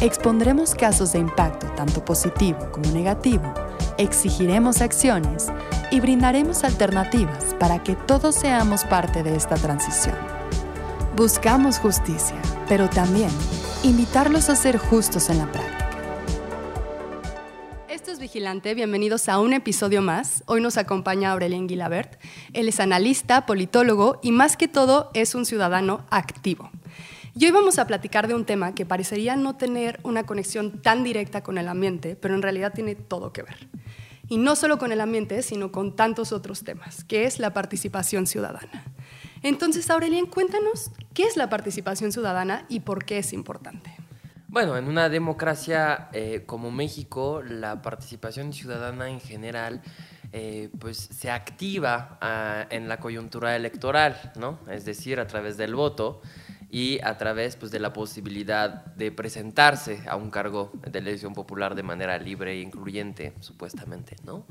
Expondremos casos de impacto tanto positivo como negativo, exigiremos acciones y brindaremos alternativas para que todos seamos parte de esta transición. Buscamos justicia, pero también invitarlos a ser justos en la práctica. Esto es Vigilante, bienvenidos a un episodio más. Hoy nos acompaña Aurelien Guilabert. Él es analista, politólogo y más que todo es un ciudadano activo. Y hoy vamos a platicar de un tema que parecería no tener una conexión tan directa con el ambiente, pero en realidad tiene todo que ver. Y no solo con el ambiente, sino con tantos otros temas, que es la participación ciudadana. Entonces, Aurelien, cuéntanos qué es la participación ciudadana y por qué es importante. Bueno, en una democracia eh, como México, la participación ciudadana en general eh, pues se activa ah, en la coyuntura electoral, ¿no? Es decir, a través del voto y a través pues, de la posibilidad de presentarse a un cargo de elección popular de manera libre e incluyente, supuestamente. ¿no?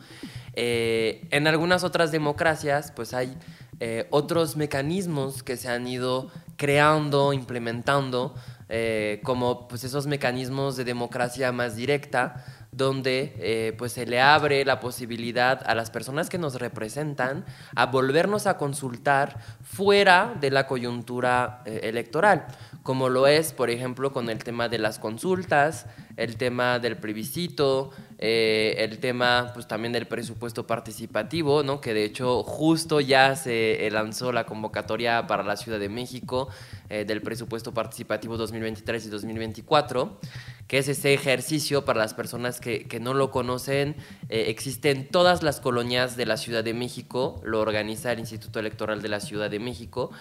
Eh, en algunas otras democracias pues hay eh, otros mecanismos que se han ido creando, implementando, eh, como pues, esos mecanismos de democracia más directa, donde eh, pues se le abre la posibilidad a las personas que nos representan a volvernos a consultar fuera de la coyuntura eh, electoral, como lo es, por ejemplo, con el tema de las consultas, el tema del plebiscito, eh, el tema pues también del presupuesto participativo, ¿no? que de hecho justo ya se lanzó la convocatoria para la Ciudad de México del presupuesto participativo 2023 y 2024 que es ese ejercicio para las personas que, no lo conocen. Eh, existe en todas las colonias de la Ciudad de México, lo organiza el Instituto Electoral de la Ciudad de México,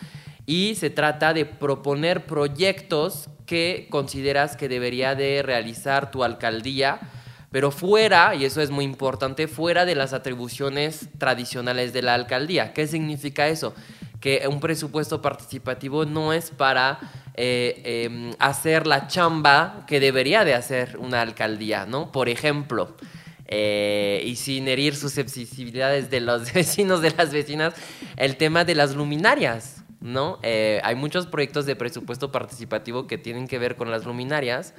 y se trata de proponer proyectos que consideras que debería de realizar tu alcaldía, pero fuera, y eso es muy importante, fuera de las atribuciones tradicionales de la alcaldía. ¿Qué significa eso? Que un presupuesto participativo no es para eh, em, hacer la chamba que debería de hacer una alcaldía, ¿no? Por ejemplo, eh, y sin herir susceptibilidades de los vecinos, de las vecinas, el tema de las luminarias, ¿no? Eh, hay muchos proyectos de presupuesto participativo que tienen que ver con las luminarias,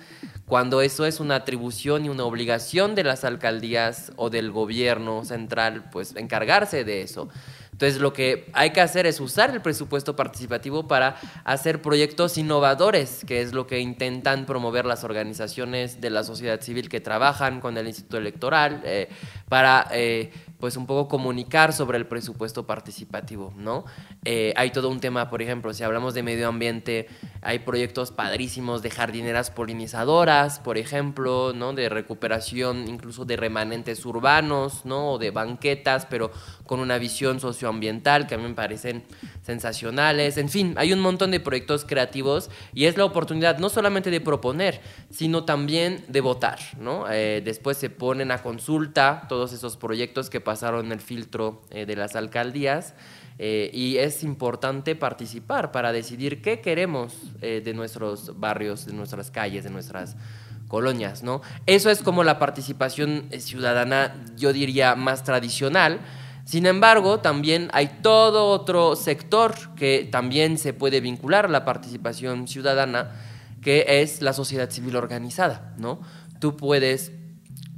cuando eso es una atribución y una obligación de las alcaldías o del gobierno central, pues encargarse de eso. Entonces lo que hay que hacer es usar el presupuesto participativo para hacer proyectos innovadores, que es lo que intentan promover las organizaciones de la sociedad civil que trabajan con el Instituto Electoral, eh, para eh, pues un poco comunicar sobre el presupuesto participativo, ¿no? Eh, hay todo un tema, por ejemplo, si hablamos de medio ambiente, hay proyectos padrísimos de jardineras polinizadoras, por ejemplo, ¿no? De recuperación incluso de remanentes urbanos, ¿no? O de banquetas, pero con una visión socioambiental que a mí me parecen sensacionales. En fin, hay un montón de proyectos creativos y es la oportunidad no solamente de proponer, sino también de votar, ¿no? Eh, después se ponen a consulta todos esos proyectos que pasaron el filtro eh, de las alcaldías. Eh, y es importante participar para decidir qué queremos de nuestros barrios, de nuestras calles, de nuestras colonias, ¿no? Eso es como la participación ciudadana, yo diría, más tradicional, sin embargo, también hay todo otro sector que también se puede vincular a la participación ciudadana, que es la sociedad civil organizada, ¿no? Tú puedes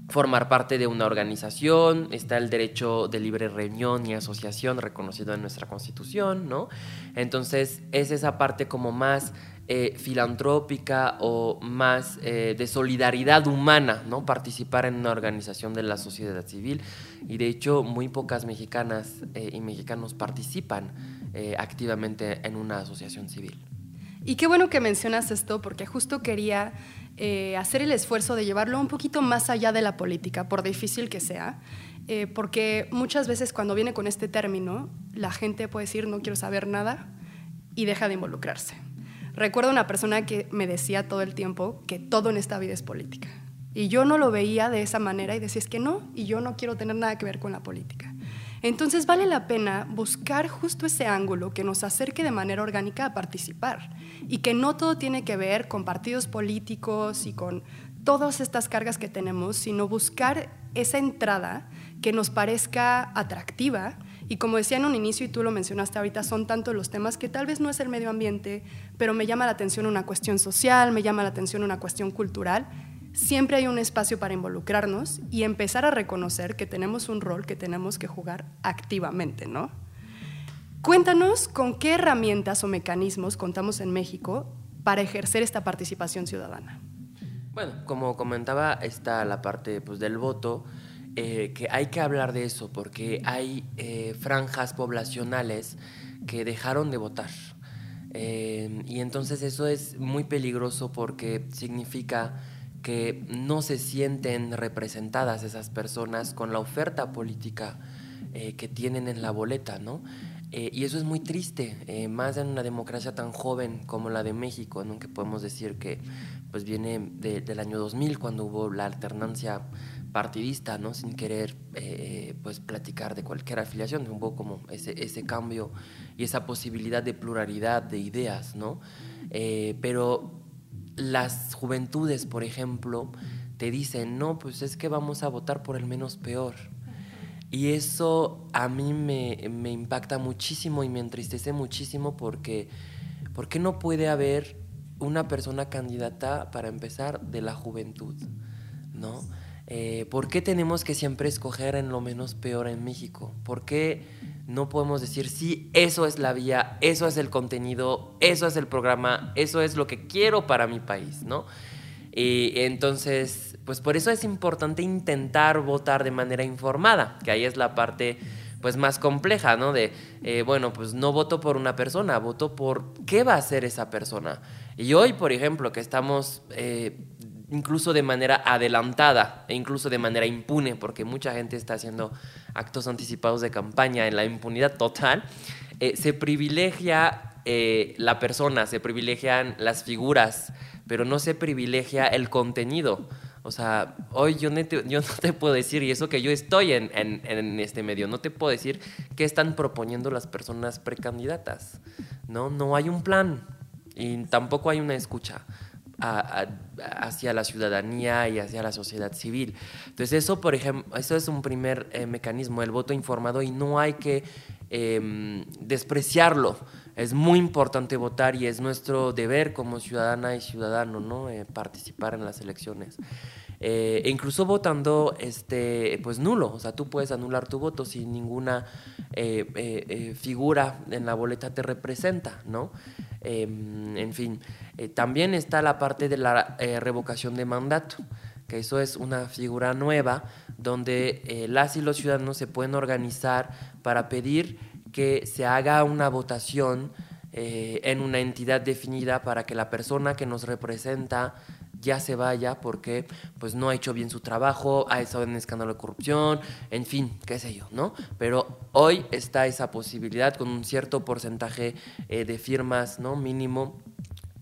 formar parte de una organización, está el derecho de libre reunión y asociación reconocido en nuestra Constitución, ¿no? Entonces, es esa parte como más eh, filantrópica o más eh, de solidaridad humana, ¿no? Participar en una organización de la sociedad civil. Y de hecho, muy pocas mexicanas eh, y mexicanos participan activamente en una asociación civil. Y qué bueno que mencionas esto, porque justo quería hacer el esfuerzo de llevarlo un poquito más allá de la política, por difícil que sea. porque muchas veces cuando viene con este término, la gente puede decir no quiero saber nada y deja de involucrarse. Recuerdo una persona que me decía todo el tiempo que todo en esta vida es política. Y yo no lo veía de esa manera y decía, es que no, y yo no quiero tener nada que ver con la política. Entonces vale la pena buscar justo ese ángulo que nos acerque de manera orgánica a participar y que no todo tiene que ver con partidos políticos y con todas estas cargas que tenemos, sino buscar esa entrada que nos parezca atractiva. Y como decía en un inicio y tú lo mencionaste ahorita, son tanto los temas que tal vez no es el medio ambiente, pero me llama la atención una cuestión social, me llama la atención una cuestión cultural siempre hay un espacio para involucrarnos y empezar a reconocer que tenemos un rol que tenemos que jugar activamente, ¿no? Cuéntanos con qué herramientas o mecanismos contamos en México para ejercer esta participación ciudadana. Bueno, como comentaba, está la parte pues, del voto, eh, que hay que hablar de eso porque hay eh, franjas poblacionales que dejaron de votar. Eh, y entonces eso es muy peligroso porque significa que no se sienten representadas esas personas con la oferta política eh, que tienen en la boleta, ¿no? Eh, y eso es muy triste, eh, más en una democracia tan joven como la de México, ¿no? que podemos decir que pues viene del año 2000, cuando hubo la alternancia partidista, ¿no? sin querer pues platicar de cualquier afiliación, hubo como ese, ese cambio y esa posibilidad de pluralidad de ideas, ¿no? pero las juventudes, por ejemplo, te dicen, no, pues es que vamos a votar por el menos peor. Y eso a mí me, impacta muchísimo y me entristece muchísimo porque, porque no puede haber una persona candidata, para empezar, de la juventud, ¿no? Eh, ¿Por qué tenemos que siempre escoger en lo menos peor en México? ¿Por qué no podemos decir, sí, eso es la vía, eso es el contenido, eso es el programa, eso es lo que quiero para mi país, ¿no? Y entonces, pues por eso es importante intentar votar de manera informada, que ahí es la parte pues más compleja, ¿no? De, eh, bueno, pues no voto por una persona, voto por qué va a hacer esa persona. Y hoy, por ejemplo, que estamos eh, incluso de manera adelantada e incluso de manera impune, porque mucha gente está haciendo actos anticipados de campaña en la impunidad total, eh, se privilegia eh, la persona, se privilegian las figuras, pero no se privilegia el contenido. O sea, hoy yo, no te, yo no te puedo decir, y eso que yo estoy en, en, en, este medio, no te puedo decir qué están proponiendo las personas precandidatas. No, no hay un plan y tampoco hay una escucha hacia la ciudadanía y hacia la sociedad civil. Entonces eso, por ejemplo, eso es un primer eh, mecanismo, el voto informado, y no hay que em, despreciarlo. Es muy importante votar y es nuestro deber como ciudadana y ciudadano ¿no? Eh, participar en las elecciones. Eh, e incluso votando este, pues nulo, o sea, tú puedes anular tu voto si ninguna figura en la boleta te representa, ¿no? Em, en fin, eh, también está la parte de la eh, revocación de mandato, que eso es una figura nueva donde eh, las y los ciudadanos se pueden organizar para pedir que se haga una votación en una entidad definida para que la persona que nos representa ya se vaya porque pues no ha hecho bien su trabajo, ha estado en escándalo de corrupción, en fin, qué sé yo, ¿no? Pero hoy está esa posibilidad con un cierto porcentaje eh, de firmas, ¿no? Mínimo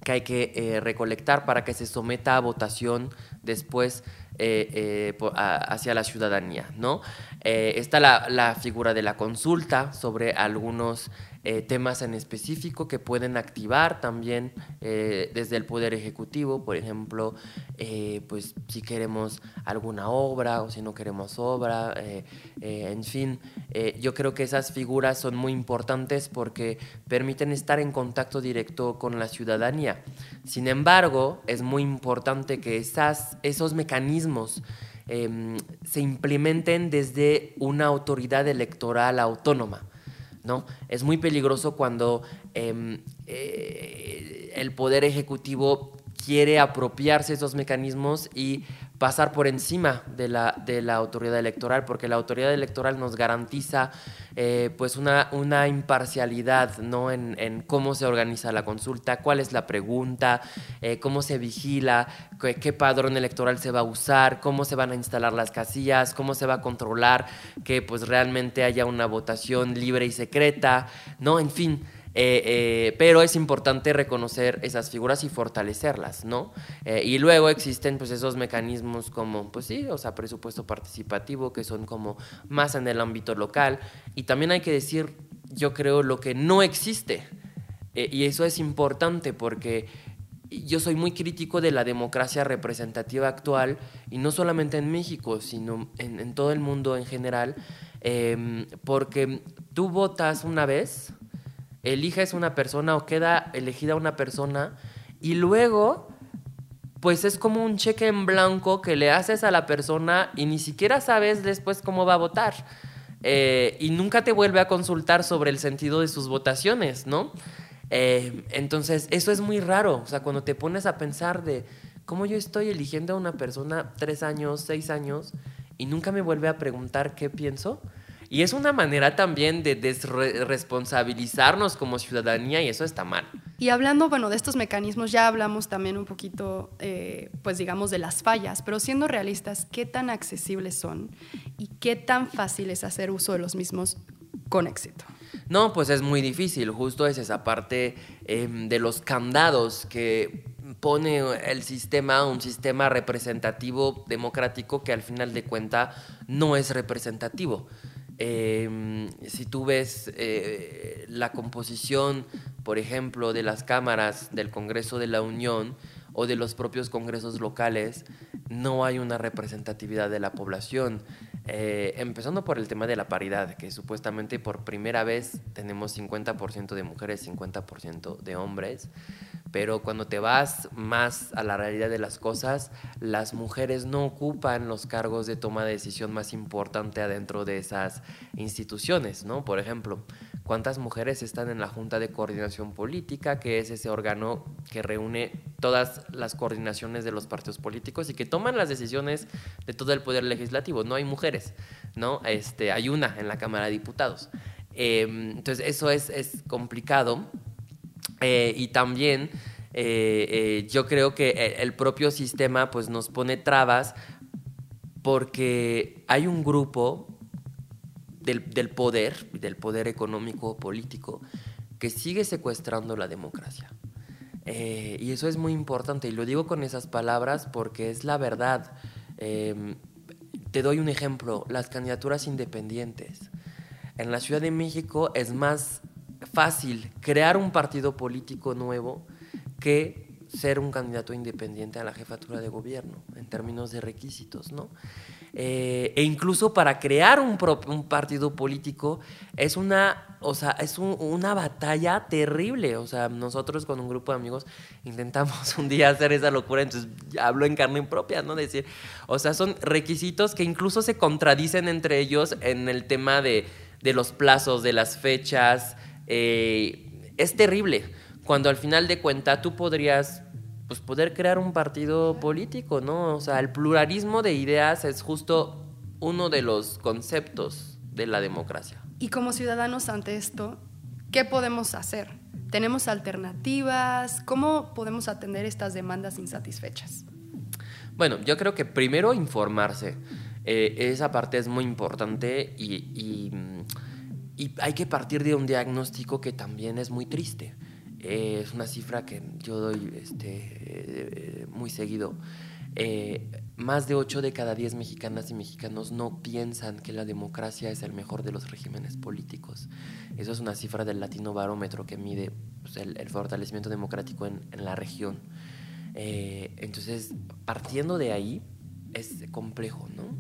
que hay que eh, recolectar para que se someta a votación después eh, hacia la ciudadanía, ¿no? está la, la, figura de la consulta sobre algunos eh, temas en específico que pueden activar también eh, desde el Poder Ejecutivo, por ejemplo, eh, pues si queremos alguna obra o si no queremos obra, en fin, yo creo que esas figuras son muy importantes porque permiten estar en contacto directo con la ciudadanía. Sin embargo, es muy importante que esas, esos mecanismos em, se implementen desde una autoridad electoral autónoma. ¿No? Es muy peligroso cuando em, eh, el poder ejecutivo quiere apropiarse esos mecanismos y pasar por encima de la, de la autoridad electoral, porque la autoridad electoral nos garantiza eh, pues una, una imparcialidad ¿no? En, cómo se organiza la consulta, cuál es la pregunta, eh, cómo se vigila, qué, qué, padrón electoral se va a usar, cómo se van a instalar las casillas, cómo se va a controlar que pues realmente haya una votación libre y secreta, ¿no? En fin, Eh, eh, pero es importante reconocer esas figuras y fortalecerlas, ¿no? Eh, y luego existen pues esos mecanismos como, pues sí, o sea, presupuesto participativo, que son como más en el ámbito local. Y también hay que decir, yo creo, lo que no existe. y eso es importante porque yo soy muy crítico de la democracia representativa actual, y no solamente en México, sino en, todo el mundo en general, em, porque tú votas una vez, eliges una persona o queda elegida una persona, y luego, pues es como un cheque en blanco que le haces a la persona y ni siquiera sabes después cómo va a votar. Eh, y nunca te vuelve a consultar sobre el sentido de sus votaciones, ¿no? Eh, entonces, eso es muy raro. O sea, cuando te pones a pensar de cómo yo estoy eligiendo a una persona tres años, seis años, y nunca me vuelve a preguntar qué pienso. Y es una manera también de desresponsabilizarnos como ciudadanía y eso está mal. Y hablando, bueno, de estos mecanismos, ya hablamos también un poquito, eh, pues digamos, de las fallas, pero siendo realistas, ¿qué tan accesibles son y qué tan fácil es hacer uso de los mismos con éxito? No, pues es muy difícil, justo es esa parte em, de los candados que pone el sistema, un sistema representativo democrático que al final de cuenta no es representativo. Em, si tú ves eh, la composición, por ejemplo, de las cámaras del Congreso de la Unión o de los propios congresos locales, no hay una representatividad de la población. Eh, empezando por el tema de la paridad, que supuestamente por primera vez tenemos 50% de mujeres, 50% de hombres, pero cuando te vas más a la realidad de las cosas, las mujeres no ocupan los cargos de toma de decisión más importante adentro de esas instituciones, ¿no? Por ejemplo, cuántas mujeres están en la Junta de Coordinación Política, que es ese órgano que reúne todas las coordinaciones de los partidos políticos y que toman las decisiones de todo el poder legislativo. No hay mujeres, ¿no? Este, hay una en la Cámara de Diputados. Em, entonces, eso es, es complicado. Eh, y también eh, eh, yo creo que el propio sistema pues, nos pone trabas porque hay un grupo del, poder, del poder económico político, que sigue secuestrando la democracia. Eh, y eso es muy importante, y lo digo con esas palabras porque es la verdad. Em, te doy un ejemplo, las candidaturas independientes. En la Ciudad de México es más fácil crear un partido político nuevo que ser un candidato independiente a la jefatura de gobierno en términos de requisitos, ¿no? Eh, e incluso para crear un, un, partido político es una, o sea, es una batalla terrible. O sea, nosotros con un grupo de amigos intentamos un día hacer esa locura, entonces hablo en carne propia, ¿no? Decir, o sea, son requisitos que incluso se contradicen entre ellos en el tema de, de los plazos, de las fechas. Eh, es terrible. Cuando al final de cuenta tú podrías pues poder crear un partido político, ¿no? O sea, el pluralismo de ideas es justo uno de los conceptos de la democracia. Y como ciudadanos ante esto, ¿qué podemos hacer? ¿Tenemos alternativas? ¿Cómo podemos atender estas demandas insatisfechas? Bueno, yo creo que primero informarse. Eh, esa parte es muy importante y, y hay que partir de un diagnóstico que también es muy triste. Eh, es una cifra que yo doy este, eh, muy seguido. Eh, más de 8 de cada 10 mexicanas y mexicanos no piensan que la democracia es el mejor de los regímenes políticos. Eso es una cifra del Latino Barómetro que mide pues, el, fortalecimiento democrático en, en la región. entonces, partiendo de ahí, es complejo, ¿no?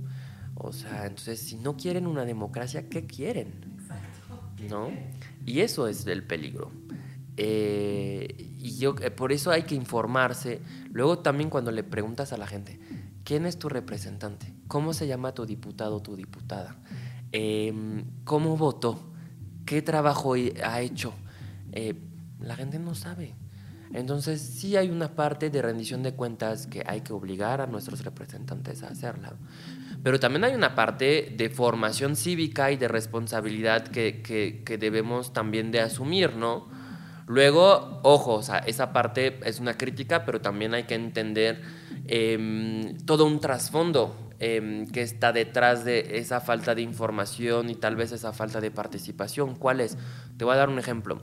O sea, entonces, si no quieren una democracia, ¿qué quieren? ¿No? Y eso es el peligro. Eh, y yo, eh, por eso hay que informarse. Luego también cuando le preguntas a la gente, ¿quién es tu representante? ¿Cómo se llama tu diputado o tu diputada? Em, ¿Cómo votó? ¿Qué trabajo ha hecho? Eh, la gente no sabe. Entonces sí hay una parte de rendición de cuentas que hay que obligar a nuestros representantes a hacerla. Pero también hay una parte de formación cívica y de responsabilidad que, que, que debemos también de asumir, ¿no? Luego, ojo, o sea, esa parte es una crítica, pero también hay que entender em, todo un trasfondo em, que está detrás de esa falta de información y tal vez esa falta de participación. ¿Cuál es? Te voy a dar un ejemplo.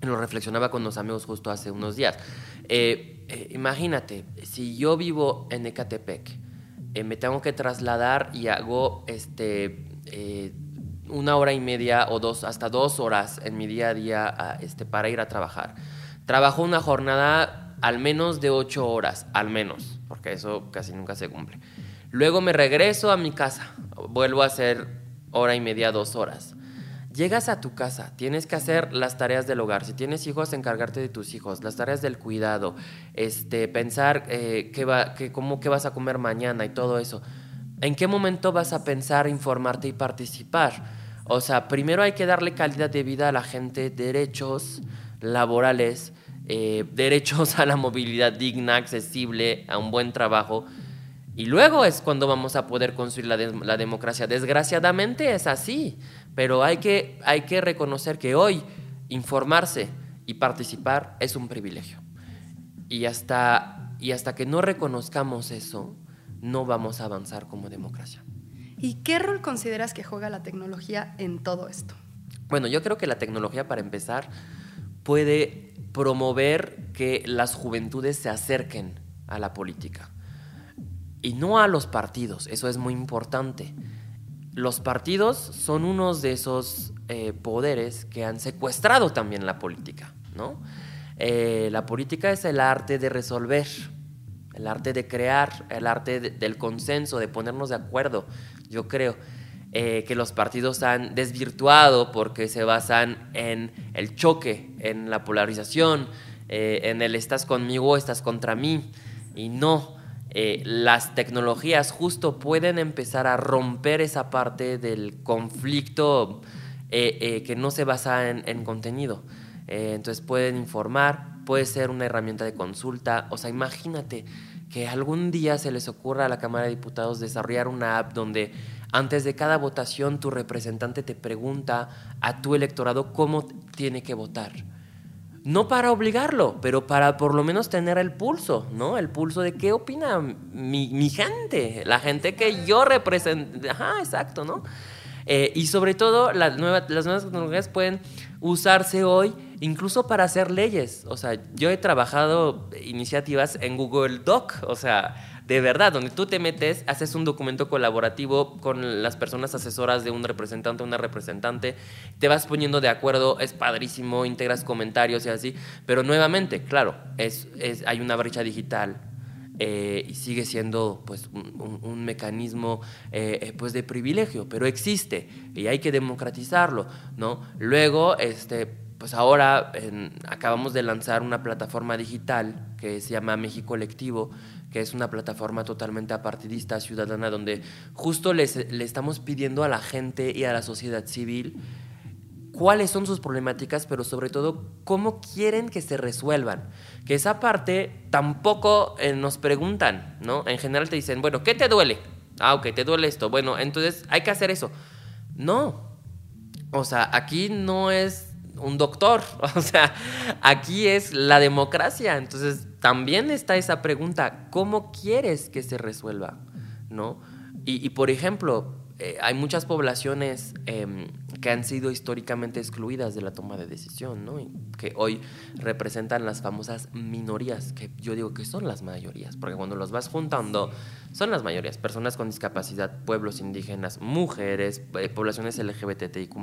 Lo reflexionaba con los amigos justo hace unos días. Eh, eh, imagínate, si yo vivo en Ecatepec, eh, me tengo que trasladar y hago este, una hora y media o dos, hasta dos horas en mi día a día este, para ir a trabajar. Trabajo una jornada al menos de ocho horas, al menos, porque eso casi nunca se cumple. Luego me regreso a mi casa, vuelvo a hacer hora y media, dos horas. Llegas a tu casa, tienes que hacer las tareas del hogar. Si tienes hijos, encargarte de tus hijos, las tareas del cuidado, este, pensar eh, qué, va, qué, cómo, qué vas a comer mañana y todo eso. ¿En qué momento vas a pensar, informarte y participar? O sea, primero hay que darle calidad de vida a la gente, derechos laborales, eh, derechos a la movilidad digna, accesible, a un buen trabajo. Y luego es cuando vamos a poder construir la, la democracia. Desgraciadamente es así. Pero hay que, hay que reconocer que hoy informarse y participar es un privilegio. Y hasta, y hasta que no reconozcamos eso, no vamos a avanzar como democracia. ¿Y qué rol consideras que juega la tecnología en todo esto? Bueno, yo creo que la tecnología, para empezar, puede promover que las juventudes se acerquen a la política. Y no a los partidos, eso es muy importante los partidos son unos de esos eh, poderes que han secuestrado también la política, ¿no? Eh, la política es el arte de resolver, el arte de crear, el arte del consenso, de ponernos de acuerdo. Yo creo eh, que los partidos han desvirtuado porque se basan en el choque, en la polarización, en el estás conmigo, estás contra mí, y no eh, las tecnologías justo pueden empezar a romper esa parte del conflicto eh, eh, que no se basa en, contenido. entonces pueden informar, puede ser una herramienta de consulta. O sea, imagínate que algún día se les ocurra a la Cámara de Diputados desarrollar una app donde antes de cada votación tu representante te pregunta a tu electorado cómo tiene que votar no para obligarlo, pero para por lo menos tener el pulso, ¿no? El pulso de qué opina mi, gente, la gente que yo represento. Ajá, exacto, ¿no? Eh, y sobre todo, las nuevas, las nuevas tecnologías pueden usarse hoy incluso para hacer leyes. O sea, yo he trabajado iniciativas en Google Doc, o sea, de verdad, donde tú te metes, haces un documento colaborativo con las personas asesoras de un representante una representante, te vas poniendo de acuerdo, es padrísimo, integras comentarios y así, pero nuevamente, claro, es, hay una brecha digital eh, y sigue siendo pues un, mecanismo eh, eh, pues de privilegio, pero existe y hay que democratizarlo, ¿no? Luego, este, pues ahora acabamos de lanzar una plataforma digital que se llama México Colectivo, que es una plataforma totalmente apartidista, ciudadana, donde justo le estamos pidiendo a la gente y a la sociedad civil cuáles son sus problemáticas, pero sobre todo cómo quieren que se resuelvan. Que esa parte tampoco eh, nos preguntan, ¿no? En general te dicen, bueno, ¿qué te duele? Ah, ok, te duele esto. Bueno, entonces hay que hacer eso. No. O sea, aquí no es un doctor. O sea, aquí es la democracia. Entonces, también está esa pregunta, ¿cómo quieres que se resuelva? ¿No? Y, por ejemplo, eh, hay muchas poblaciones em, que han sido históricamente excluidas de la toma de decisión, ¿no? que hoy representan las famosas minorías, que yo digo que son las mayorías, porque cuando los vas juntando, son las mayorías, personas con discapacidad, pueblos indígenas, mujeres, eh, poblaciones LGBTIQ,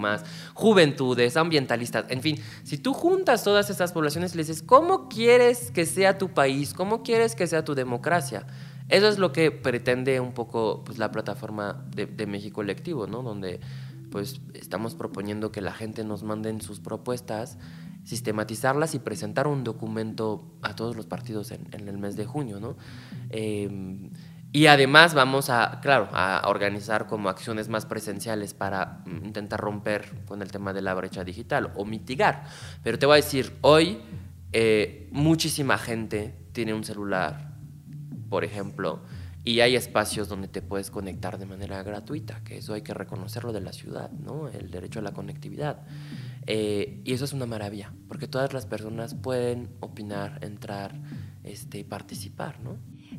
juventudes, ambientalistas, en fin, si tú juntas todas esas poblaciones y le dices, ¿cómo quieres que sea tu país? ¿Cómo quieres que sea tu democracia? Eso es lo que pretende un poco pues, la plataforma de, de México Colectivo, ¿no? Donde pues estamos proponiendo que la gente nos manden sus propuestas, sistematizarlas y presentar un documento a todos los partidos en, el mes de junio, ¿no? Em, y además vamos a, claro, a organizar como acciones más presenciales para mm, intentar romper con el tema de la brecha digital o mitigar. Pero te voy a decir, hoy eh, muchísima gente tiene un celular, por ejemplo, y hay espacios donde te puedes conectar de manera gratuita, que eso hay que reconocerlo de la ciudad, ¿no? El derecho a la conectividad. Eh, y eso es una maravilla, porque todas las personas pueden opinar, entrar, este, participar, ¿no?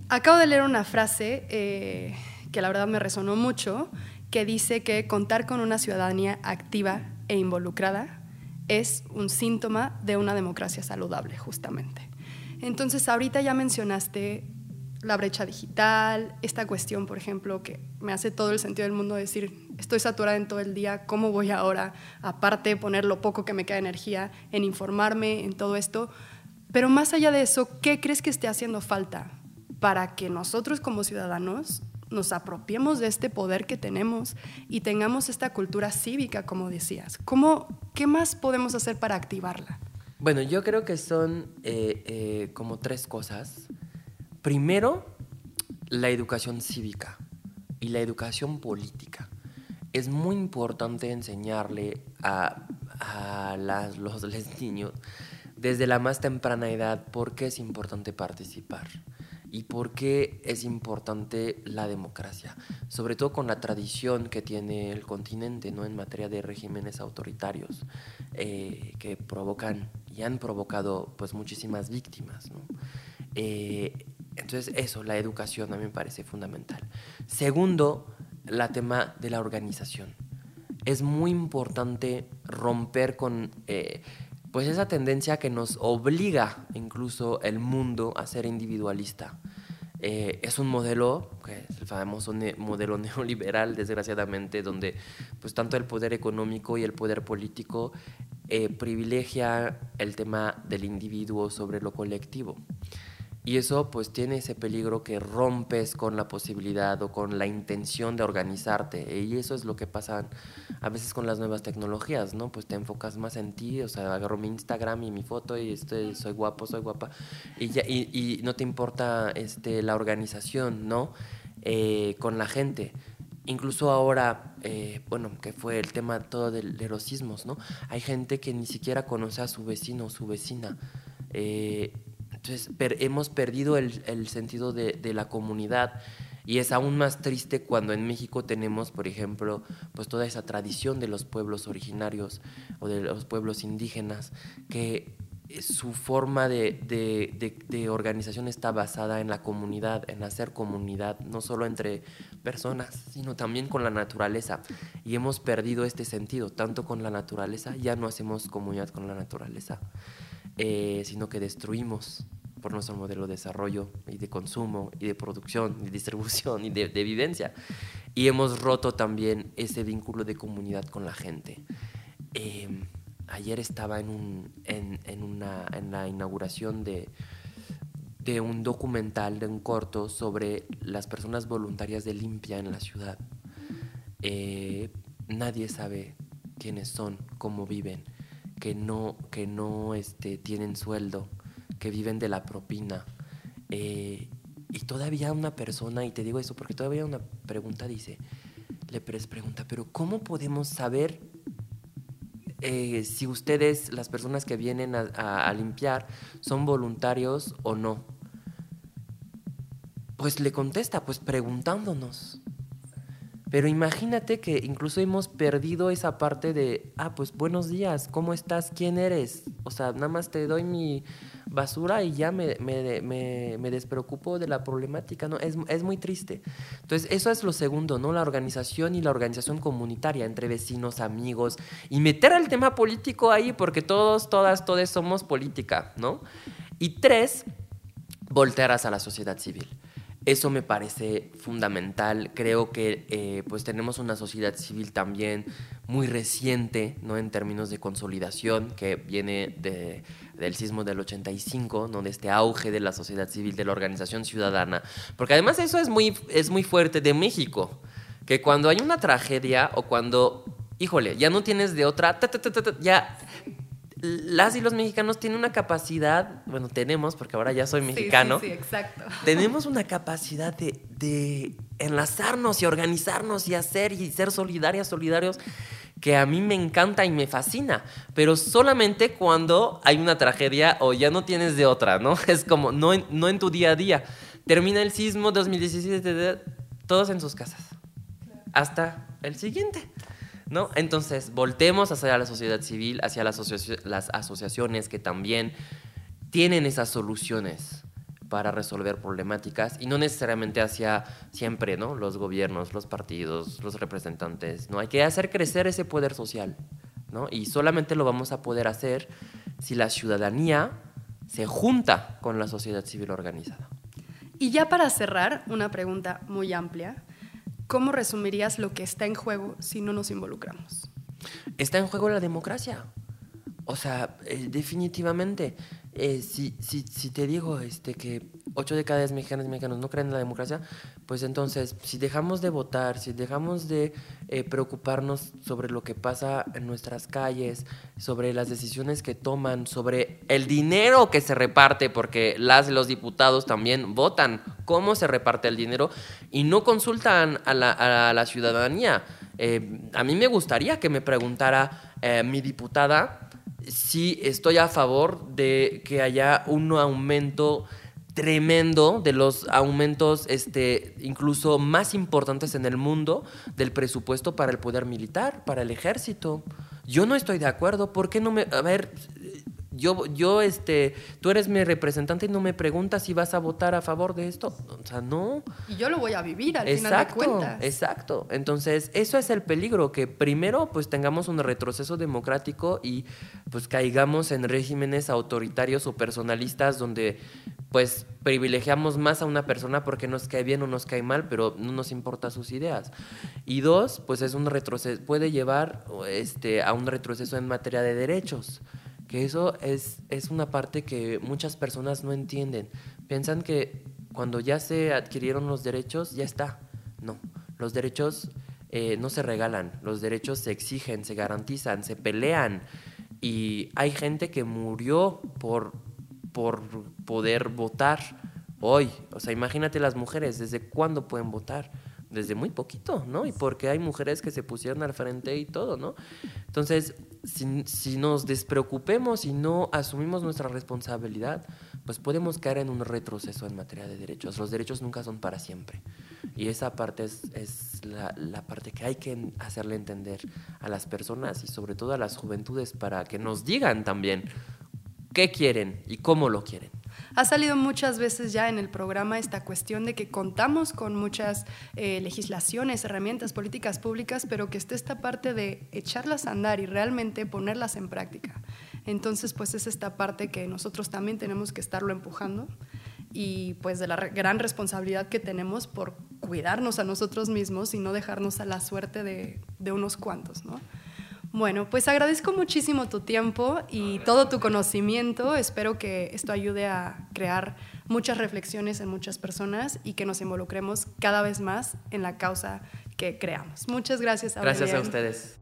Acabo de leer una frase eh, que la verdad me resonó mucho, que dice que contar con una ciudadanía activa e involucrada es un síntoma de una democracia saludable, justamente. Entonces, ahorita ya mencionaste la brecha digital, esta cuestión, por ejemplo, que me hace todo el sentido del mundo decir, estoy saturada en todo el día, ¿cómo voy ahora, aparte, poner lo poco que me queda energía en informarme, en todo esto? Pero más allá de eso, ¿qué crees que esté haciendo falta para que nosotros como ciudadanos nos apropiemos de este poder que tenemos y tengamos esta cultura cívica, como decías? ¿Cómo, ¿Qué más podemos hacer para activarla? Bueno, yo creo que son eh, eh, como tres cosas. Primero, la educación cívica y la educación política. Es muy importante enseñarle a, los niños desde la más temprana edad por qué es importante participar y por qué es importante la democracia, sobre todo con la tradición que tiene el continente ¿no? en materia de regímenes autoritarios eh, que provocan y han provocado pues muchísimas víctimas. Eh, entonces eso, la educación a mí me parece fundamental. Segundo, la tema de la organización. Es muy importante romper con eh, pues esa tendencia que nos obliga incluso el mundo a ser individualista. Eh, es un modelo, que es el famoso modelo neoliberal, desgraciadamente, donde pues tanto el poder económico y el poder político eh, privilegia el tema del individuo sobre lo colectivo. Y eso pues tiene ese peligro que rompes con la posibilidad o con la intención de organizarte. Y eso es lo que pasa a veces con las nuevas tecnologías, ¿no? Pues te enfocas más en ti, o sea, agarro mi Instagram y mi foto y estoy, soy guapo, soy guapa. Y, ya, y, no te importa este, la organización, ¿no? Eh, con la gente. Incluso ahora, eh, bueno, que fue el tema todo de, de los sismos, ¿no? Hay gente que ni siquiera conoce a su vecino o su vecina. Eh, entonces hemos perdido el, sentido de, la comunidad y es aún más triste cuando en México tenemos, por ejemplo, pues toda esa tradición de los pueblos originarios o de los pueblos indígenas que su forma de, de, organización está basada en la comunidad, en hacer comunidad, no solo entre personas, sino también con la naturaleza. Y hemos perdido este sentido, tanto con la naturaleza, ya no hacemos comunidad con la naturaleza. Eh, sino que destruimos por nuestro modelo de desarrollo y de consumo y de producción y distribución y de, vivencia. Y hemos roto también ese vínculo de comunidad con la gente. Em, ayer estaba en, un, en, en, una, en la inauguración de, de un documental, de un corto sobre las personas voluntarias de limpia en la ciudad. Eh, nadie sabe quiénes son, cómo viven que no, que no este, tienen sueldo, que viven de la propina. Eh, y todavía una persona, y te digo eso porque todavía una pregunta dice, le pregunta, pero ¿cómo podemos saber eh, si ustedes, las personas que vienen a, limpiar, son voluntarios o no? Pues le contesta, pues preguntándonos. Pero imagínate que incluso hemos perdido esa parte de, ah, pues buenos días, ¿cómo estás? ¿Quién eres? O sea, nada más te doy mi basura y ya me, me, me, despreocupo de la problemática, ¿no? Es, es, muy triste. Entonces, eso es lo segundo, ¿no? La organización y la organización comunitaria entre vecinos, amigos, y meter el tema político ahí, porque todos, todas, todos somos política, ¿no? Y tres, voltearas a la sociedad civil. Eso me parece fundamental. Creo que eh, pues tenemos una sociedad civil también muy reciente, ¿no? En términos de consolidación, que viene de, del sismo del 85, ¿no? De este auge de la sociedad civil, de la organización ciudadana. Porque además eso es muy, es muy fuerte de México, que cuando hay una tragedia o cuando, híjole, ya no tienes de otra, ya las y los mexicanos tienen una capacidad, bueno, tenemos, porque ahora ya soy mexicano. Sí, sí, exacto. Tenemos una capacidad de, enlazarnos y organizarnos y hacer y ser solidarias, solidarios, que a mí me encanta y me fascina, pero solamente cuando hay una tragedia o ya no tienes de otra, ¿no? Es como, no en, no en tu día a día. Termina el sismo 2017, todos en sus casas. Hasta el siguiente. ¿No? Entonces, voltemos hacia la sociedad civil, hacia las, las asociaciones que también tienen esas soluciones para resolver problemáticas y no necesariamente hacia siempre, ¿no? Los gobiernos, los partidos, los representantes, ¿no? Hay que hacer crecer ese poder social, ¿no? Y solamente lo vamos a poder hacer si la ciudadanía se junta con la sociedad civil organizada. Y ya para cerrar, una pregunta muy amplia. ¿Cómo resumirías lo que está en juego si no nos involucramos? Está en juego la democracia. O sea, eh, definitivamente, eh, si, si, si, te digo este, que 8 de cada 10 mexicanos y mexicanos no creen en la democracia, pues entonces, si dejamos de votar, si dejamos de eh, preocuparnos sobre lo que pasa en nuestras calles, sobre las decisiones que toman, sobre el dinero que se reparte, porque las los diputados también votan cómo se reparte el dinero y no consultan a la, a la ciudadanía. a mí me gustaría que me preguntara mi diputada, sí estoy a favor de que haya un aumento tremendo de los aumentos este, incluso más importantes en el mundo del presupuesto para el poder militar, para el ejército. Yo no estoy de acuerdo. ¿Por qué no me... A ver, yo, yo, este, tú eres mi representante y no me preguntas si vas a votar a favor de esto. O sea, no. Y yo lo voy a vivir al final de cuentas. Exacto. Entonces, eso es el peligro, que primero pues tengamos un retroceso democrático y pues caigamos en regímenes autoritarios o personalistas donde pues privilegiamos más a una persona porque nos cae bien o nos cae mal, pero no nos importa sus ideas. Y dos, pues es un retroceso, puede llevar este, a un retroceso en materia de derechos que eso es, es una parte que muchas personas no entienden. Piensan que cuando ya se adquirieron los derechos, ya está. No, los derechos eh, no se regalan, los derechos se exigen, se garantizan, se pelean. Y hay gente que murió por, por poder votar hoy. O sea, imagínate las mujeres, ¿desde cuándo pueden votar? Desde muy poquito, ¿no? Y porque hay mujeres que se pusieron al frente y todo, ¿no? Entonces, si, nos despreocupemos y no asumimos nuestra responsabilidad, pues podemos caer en un retroceso en materia de derechos. Los derechos nunca son para siempre. Y esa parte es, la, parte que hay que hacerle entender a las personas y sobre todo a las juventudes para que nos digan también qué quieren y cómo lo quieren. Ha salido muchas veces ya en el programa esta cuestión de que contamos con muchas eh, legislaciones, herramientas, políticas públicas, pero que esté esta parte de echarlas a andar y realmente ponerlas en práctica. Entonces, pues es esta parte que nosotros también tenemos que estarlo empujando y pues de la gran responsabilidad que tenemos por cuidarnos a nosotros mismos y no dejarnos a la suerte de, de unos cuantos, ¿no? Bueno, pues agradezco muchísimo tu tiempo y todo tu conocimiento. Espero que esto ayude a crear muchas reflexiones en muchas personas y que nos involucremos cada vez más en la causa que creamos. Muchas gracias. Aurelien. Gracias a ustedes.